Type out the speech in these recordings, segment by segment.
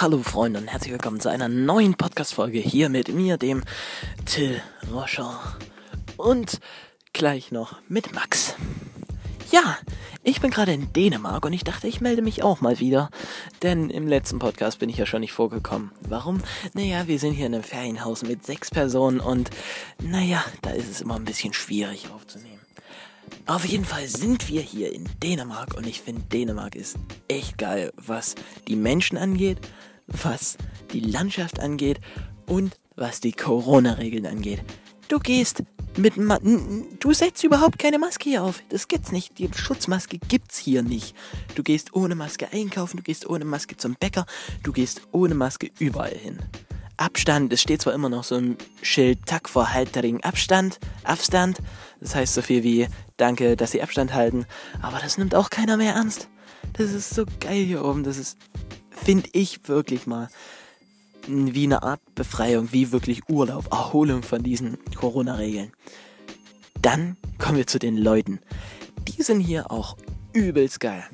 Hallo Freunde und herzlich willkommen zu einer neuen Podcast-Folge hier mit mir, dem Till Roscher. Und gleich noch mit Max. Ja, ich bin gerade in Dänemark und ich dachte, ich melde mich auch mal wieder. Denn im letzten Podcast bin ich ja schon nicht vorgekommen. Warum? Naja, wir sind hier in einem Ferienhaus mit sechs Personen und naja, da ist es immer ein bisschen schwierig aufzunehmen. Auf jeden Fall sind wir hier in Dänemark und ich finde Dänemark ist echt geil, was die Menschen angeht, was die Landschaft angeht und was die Corona-Regeln angeht. Du gehst mit Ma du setzt überhaupt keine Maske hier auf. Das gibt's nicht. Die Schutzmaske gibt's hier nicht. Du gehst ohne Maske einkaufen, du gehst ohne Maske zum Bäcker, du gehst ohne Maske überall hin. Abstand, es steht zwar immer noch so ein Schild Tack vor Haltering Abstand, Abstand. Das heißt so viel wie Danke, dass Sie Abstand halten, aber das nimmt auch keiner mehr ernst. Das ist so geil hier oben, das ist finde ich wirklich mal wie eine Art Befreiung, wie wirklich Urlaub, Erholung von diesen Corona-Regeln. Dann kommen wir zu den Leuten. Die sind hier auch übelst geil.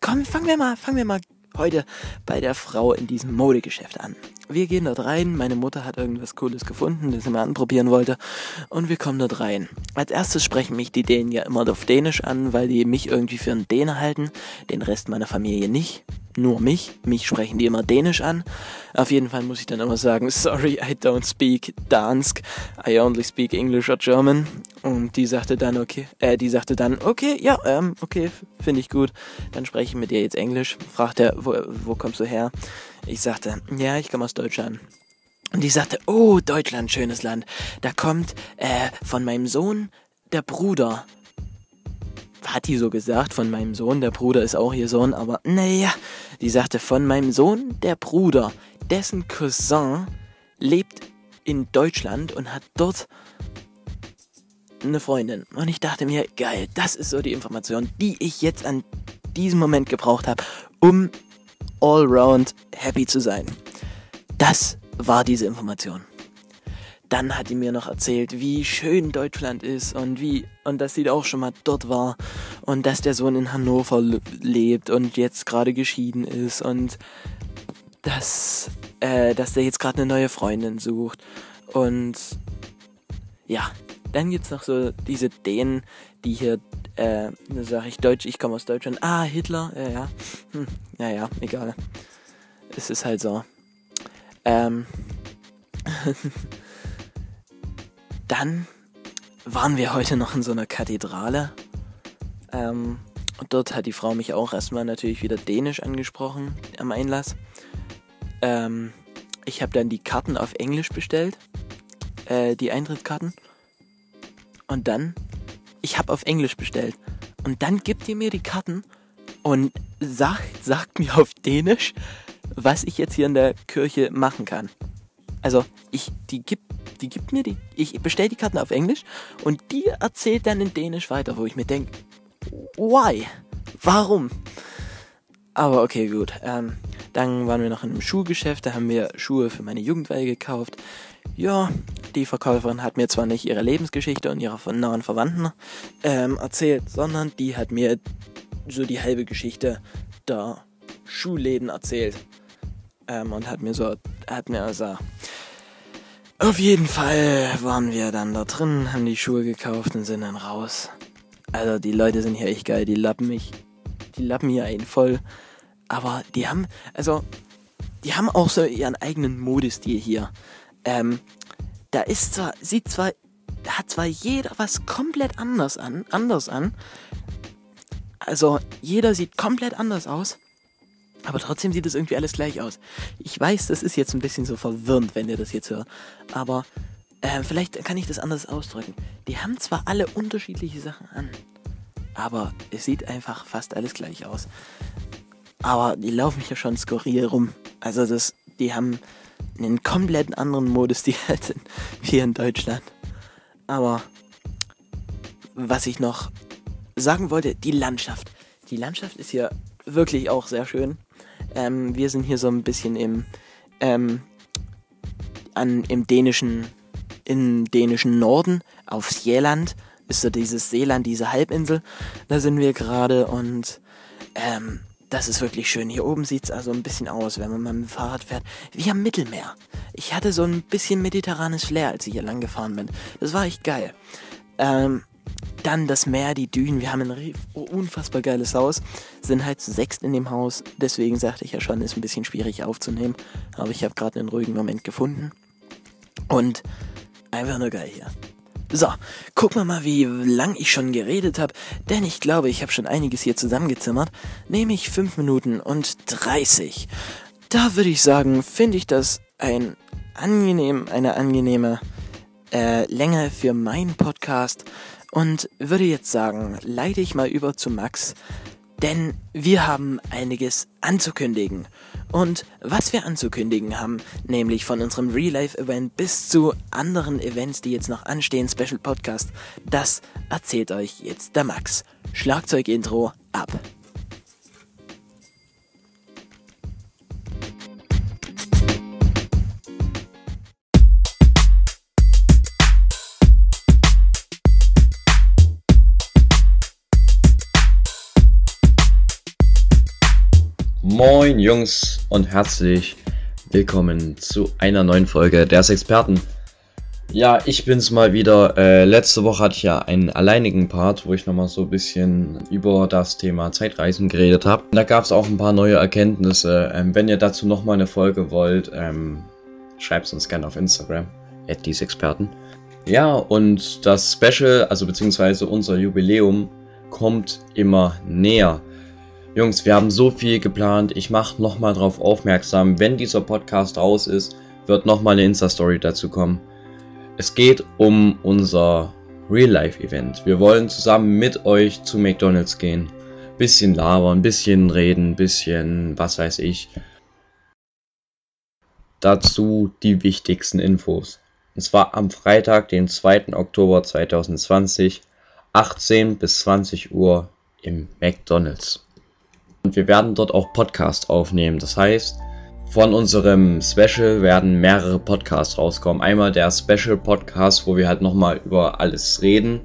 Komm, fangen wir mal, fangen wir mal heute bei der Frau in diesem Modegeschäft an. Wir gehen dort rein, meine Mutter hat irgendwas Cooles gefunden, das sie mal anprobieren wollte und wir kommen dort rein. Als erstes sprechen mich die Dänen ja immer auf Dänisch an, weil die mich irgendwie für einen Däne halten, den Rest meiner Familie nicht nur mich. Mich sprechen die immer Dänisch an. Auf jeden Fall muss ich dann immer sagen, sorry, I don't speak Dansk. I only speak English or German. Und die sagte dann, okay, äh, die sagte dann, okay, ja, ähm, okay, finde ich gut. Dann spreche ich mit dir jetzt Englisch. Fragt er, wo, wo kommst du her? Ich sagte, ja, ich komme aus Deutschland. Und die sagte, oh, Deutschland, schönes Land. Da kommt äh, von meinem Sohn der Bruder hat die so gesagt, von meinem Sohn, der Bruder ist auch ihr Sohn, aber naja, die sagte von meinem Sohn, der Bruder, dessen Cousin lebt in Deutschland und hat dort eine Freundin. Und ich dachte mir, geil, das ist so die Information, die ich jetzt an diesem Moment gebraucht habe, um allround happy zu sein. Das war diese Information dann hat die mir noch erzählt, wie schön Deutschland ist und wie und dass sie auch schon mal dort war und dass der Sohn in Hannover lebt und jetzt gerade geschieden ist und dass äh, dass der jetzt gerade eine neue Freundin sucht und ja, dann gibt's noch so diese Dänen, die hier äh, da sage ich Deutsch, ich komme aus Deutschland. Ah, Hitler, ja, ja. Hm, ja, ja, egal. Es ist halt so. Ähm. Dann waren wir heute noch in so einer Kathedrale. Ähm, und dort hat die Frau mich auch erstmal natürlich wieder dänisch angesprochen am Einlass. Ähm, ich habe dann die Karten auf Englisch bestellt, äh, die Eintrittskarten. Und dann, ich habe auf Englisch bestellt. Und dann gibt ihr mir die Karten und sagt, sagt mir auf Dänisch, was ich jetzt hier in der Kirche machen kann. Also, ich, die gibt die gibt mir die, ich bestelle die Karten auf Englisch und die erzählt dann in Dänisch weiter, wo ich mir denke, why? Warum? Aber okay, gut. Ähm, dann waren wir noch in einem Schuhgeschäft, da haben wir Schuhe für meine Jugendweihe gekauft. Ja, die Verkäuferin hat mir zwar nicht ihre Lebensgeschichte und ihre nahen Verwandten ähm, erzählt, sondern die hat mir so die halbe Geschichte der Schuhläden erzählt. Ähm, und hat mir so, hat mir also auf jeden Fall waren wir dann da drin, haben die Schuhe gekauft und sind dann raus. Also die Leute sind hier echt geil, die lappen mich. Die lappen hier einen voll. Aber die haben, also, die haben auch so ihren eigenen Modestil hier. Ähm, da ist zwar, sieht zwar, hat zwar jeder was komplett anders an, anders an. Also jeder sieht komplett anders aus. Aber trotzdem sieht es irgendwie alles gleich aus. Ich weiß, das ist jetzt ein bisschen so verwirrend, wenn ihr das jetzt hört. Aber äh, vielleicht kann ich das anders ausdrücken. Die haben zwar alle unterschiedliche Sachen an, aber es sieht einfach fast alles gleich aus. Aber die laufen hier schon skurril rum. Also das, die haben einen komplett anderen Modus, die halt hier in Deutschland. Aber was ich noch sagen wollte, die Landschaft. Die Landschaft ist hier wirklich auch sehr schön. Ähm, wir sind hier so ein bisschen im, ähm, an, im dänischen, im dänischen Norden, auf Själand, ist so dieses Seeland, diese Halbinsel. Da sind wir gerade und ähm, das ist wirklich schön. Hier oben sieht es also ein bisschen aus, wenn man mit dem Fahrrad fährt, wie am Mittelmeer. Ich hatte so ein bisschen mediterranes Flair, als ich hier lang gefahren bin. Das war echt geil. Ähm, dann das Meer, die Dünen. Wir haben ein unfassbar geiles Haus. Sind halt zu sechst in dem Haus. Deswegen sagte ich ja schon, ist ein bisschen schwierig aufzunehmen. Aber ich habe gerade einen ruhigen Moment gefunden. Und einfach nur geil hier. So, gucken wir mal, wie lang ich schon geredet habe, denn ich glaube, ich habe schon einiges hier zusammengezimmert, nämlich 5 Minuten und 30. Da würde ich sagen, finde ich das ein angenehm, eine angenehme äh, Länge für meinen Podcast. Und würde jetzt sagen, leite ich mal über zu Max, denn wir haben einiges anzukündigen. Und was wir anzukündigen haben, nämlich von unserem Real-Life-Event bis zu anderen Events, die jetzt noch anstehen, Special Podcast, das erzählt euch jetzt der Max. Schlagzeug-Intro ab. Moin Jungs und herzlich willkommen zu einer neuen Folge des Experten. Ja, ich bin's mal wieder. Äh, letzte Woche hatte ich ja einen alleinigen Part, wo ich nochmal so ein bisschen über das Thema Zeitreisen geredet habe. Da gab es auch ein paar neue Erkenntnisse. Ähm, wenn ihr dazu nochmal eine Folge wollt, ähm, schreibt es uns gerne auf Instagram, at Experten. Ja, und das Special, also beziehungsweise unser Jubiläum, kommt immer näher. Jungs, wir haben so viel geplant. Ich mache nochmal darauf aufmerksam, wenn dieser Podcast raus ist, wird nochmal eine Insta-Story dazu kommen. Es geht um unser Real-Life-Event. Wir wollen zusammen mit euch zu McDonalds gehen. Bisschen labern, bisschen reden, bisschen was weiß ich. Dazu die wichtigsten Infos. Und zwar am Freitag, den 2. Oktober 2020, 18 bis 20 Uhr im McDonalds. Und wir werden dort auch Podcasts aufnehmen. Das heißt, von unserem Special werden mehrere Podcasts rauskommen. Einmal der Special Podcast, wo wir halt nochmal über alles reden.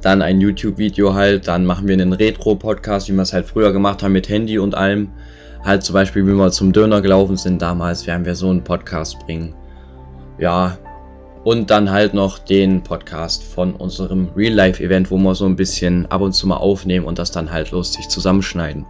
Dann ein YouTube-Video halt. Dann machen wir einen Retro-Podcast, wie wir es halt früher gemacht haben mit Handy und allem. Halt zum Beispiel, wie wir zum Döner gelaufen sind damals, werden wir so einen Podcast bringen. Ja, und dann halt noch den Podcast von unserem Real-Life-Event, wo wir so ein bisschen ab und zu mal aufnehmen und das dann halt lustig zusammenschneiden.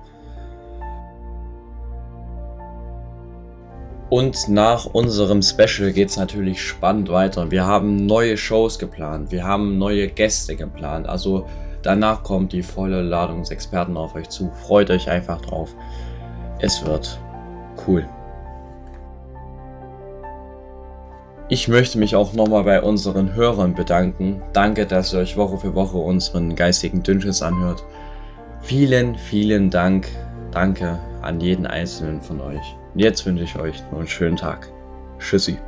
Und nach unserem Special geht es natürlich spannend weiter. Wir haben neue Shows geplant, wir haben neue Gäste geplant. Also danach kommt die volle Ladung Experten auf euch zu. Freut euch einfach drauf. Es wird cool. Ich möchte mich auch nochmal bei unseren Hörern bedanken. Danke, dass ihr euch Woche für Woche unseren geistigen Dünnschiss anhört. Vielen, vielen Dank. Danke an jeden einzelnen von euch. Und jetzt wünsche ich euch noch einen schönen Tag. Tschüssi.